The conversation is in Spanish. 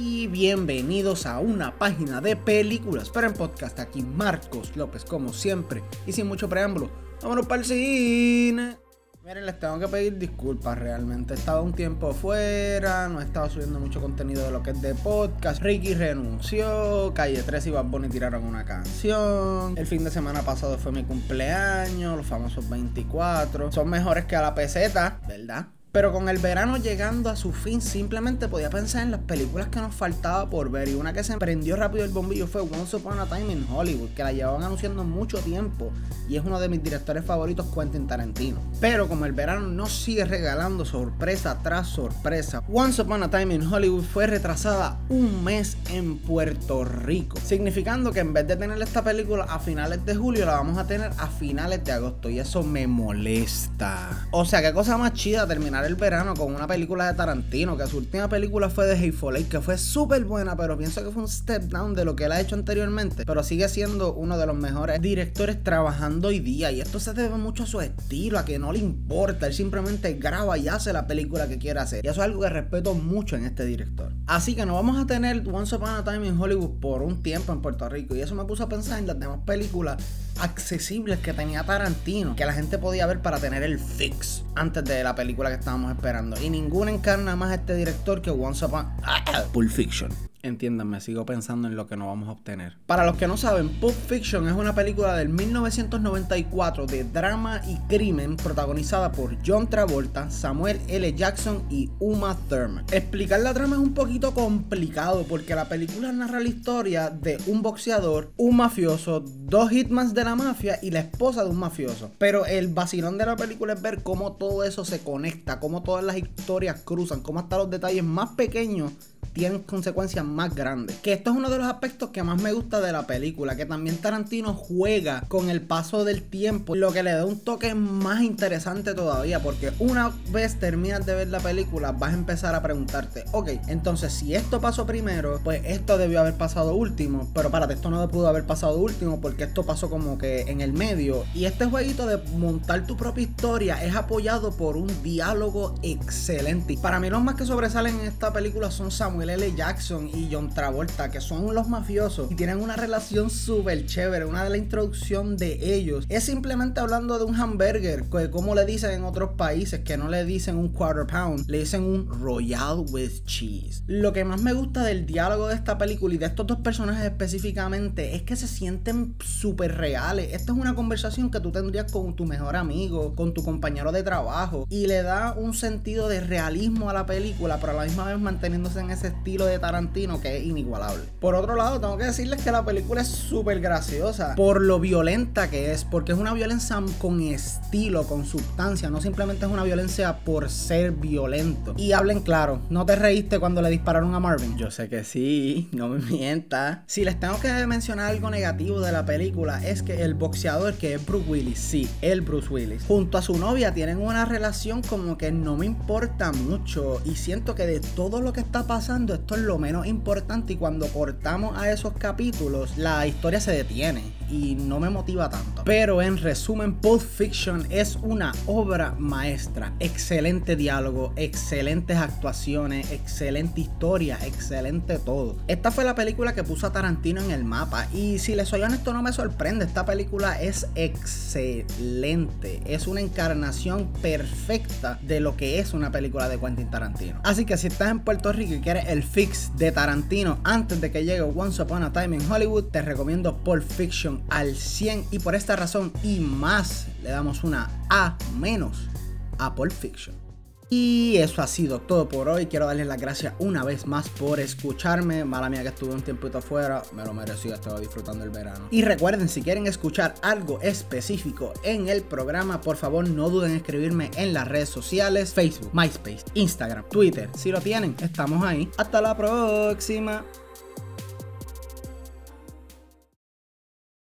y bienvenidos a una página de películas, pero en podcast aquí Marcos López como siempre y sin mucho preámbulo, vámonos para el cine. Miren, les tengo que pedir disculpas realmente. He estado un tiempo fuera, no he estado subiendo mucho contenido de lo que es de podcast. Ricky renunció, Calle 3 y Bad Bunny tiraron una canción. El fin de semana pasado fue mi cumpleaños, los famosos 24. Son mejores que a la peseta, ¿verdad? Pero con el verano llegando a su fin, simplemente podía pensar en las películas que nos faltaba por ver. Y una que se prendió rápido el bombillo fue Once Upon a Time in Hollywood, que la llevaban anunciando mucho tiempo. Y es uno de mis directores favoritos, Quentin Tarantino. Pero como el verano nos sigue regalando sorpresa tras sorpresa, Once Upon a Time in Hollywood fue retrasada un mes en Puerto Rico. Significando que en vez de tener esta película a finales de julio, la vamos a tener a finales de agosto. Y eso me molesta. O sea, qué cosa más chida terminar el verano con una película de Tarantino, que su última película fue de Hateful Eight, que fue súper buena, pero pienso que fue un step down de lo que él ha hecho anteriormente, pero sigue siendo uno de los mejores directores trabajando hoy día, y esto se debe mucho a su estilo, a que no le importa, él simplemente graba y hace la película que quiere hacer, y eso es algo que respeto mucho en este director. Así que no vamos a tener Once Upon a Time in Hollywood por un tiempo en Puerto Rico, y eso me puso a pensar en las demás películas accesibles que tenía Tarantino, que la gente podía ver para tener el fix antes de la película que estábamos esperando. Y ninguna encarna más a este director que Once Upon Pulp Fiction. Entiéndanme, sigo pensando en lo que no vamos a obtener. Para los que no saben, Pulp Fiction es una película del 1994 de drama y crimen protagonizada por John Travolta, Samuel L. Jackson y Uma Thurman. Explicar la trama es un poquito complicado porque la película narra la historia de un boxeador, un mafioso, dos hitmans de la mafia y la esposa de un mafioso. Pero el vacilón de la película es ver cómo todo eso se conecta, cómo todas las historias cruzan, cómo hasta los detalles más pequeños tienen consecuencias más grandes. Que esto es uno de los aspectos que más me gusta de la película, que también Tarantino juega con el paso del tiempo, lo que le da un toque más interesante todavía, porque una vez terminas de ver la película, vas a empezar a preguntarte, ok, entonces si esto pasó primero, pues esto debió haber pasado último, pero párate, esto no pudo haber pasado último porque esto pasó como que en el medio. Y este jueguito de montar tu propia historia es apoyado por un diálogo excelente. Para mí los más que sobresalen en esta película son Samuel L. Jackson y John Travolta, que son los mafiosos y tienen una relación súper chévere. Una de la introducción de ellos es simplemente hablando de un hamburger, que como le dicen en otros países, que no le dicen un quarter pound, le dicen un royal with cheese. Lo que más me gusta del diálogo de esta película y de estos dos personajes específicamente es que se sienten súper reales. Esta es una conversación que tú tendrías con tu mejor amigo, con tu compañero de trabajo y le da un sentido de realismo a la película, pero a la misma vez manteniéndose en ese estilo de Tarantino que es inigualable. Por otro lado, tengo que decirles que la película es súper graciosa por lo violenta que es, porque es una violencia con estilo, con sustancia, no simplemente es una violencia por ser violento. Y hablen claro, ¿no te reíste cuando le dispararon a Marvin? Yo sé que sí, no me mientas. Si les tengo que mencionar algo negativo de la película, es que el boxeador que es Bruce Willis, sí, el Bruce Willis, junto a su novia tienen una relación como que no me importa mucho y siento que de todo lo que está pasando, esto es lo menos importante y cuando cortamos a esos capítulos, la historia se detiene y no me motiva tanto. Pero en resumen, Pulp Fiction es una obra maestra. Excelente diálogo, excelentes actuaciones, excelente historia, excelente todo. Esta fue la película que puso a Tarantino en el mapa y si les soy honesto no me sorprende, esta película es excelente. Es una encarnación perfecta de lo que es una película de Quentin Tarantino. Así que si estás en Puerto Rico y quieres el fix de Tarantino antes de que llegue Once Upon a Time in Hollywood, te recomiendo Pulp Fiction al 100 y por esta razón y más le damos una A menos a Pulp Fiction. Y eso ha sido todo por hoy. Quiero darles las gracias una vez más por escucharme. Mala mía que estuve un tiempito afuera. Me lo merecí, estaba disfrutando el verano. Y recuerden, si quieren escuchar algo específico en el programa, por favor no duden en escribirme en las redes sociales. Facebook, MySpace, Instagram, Twitter. Si lo tienen, estamos ahí. Hasta la próxima.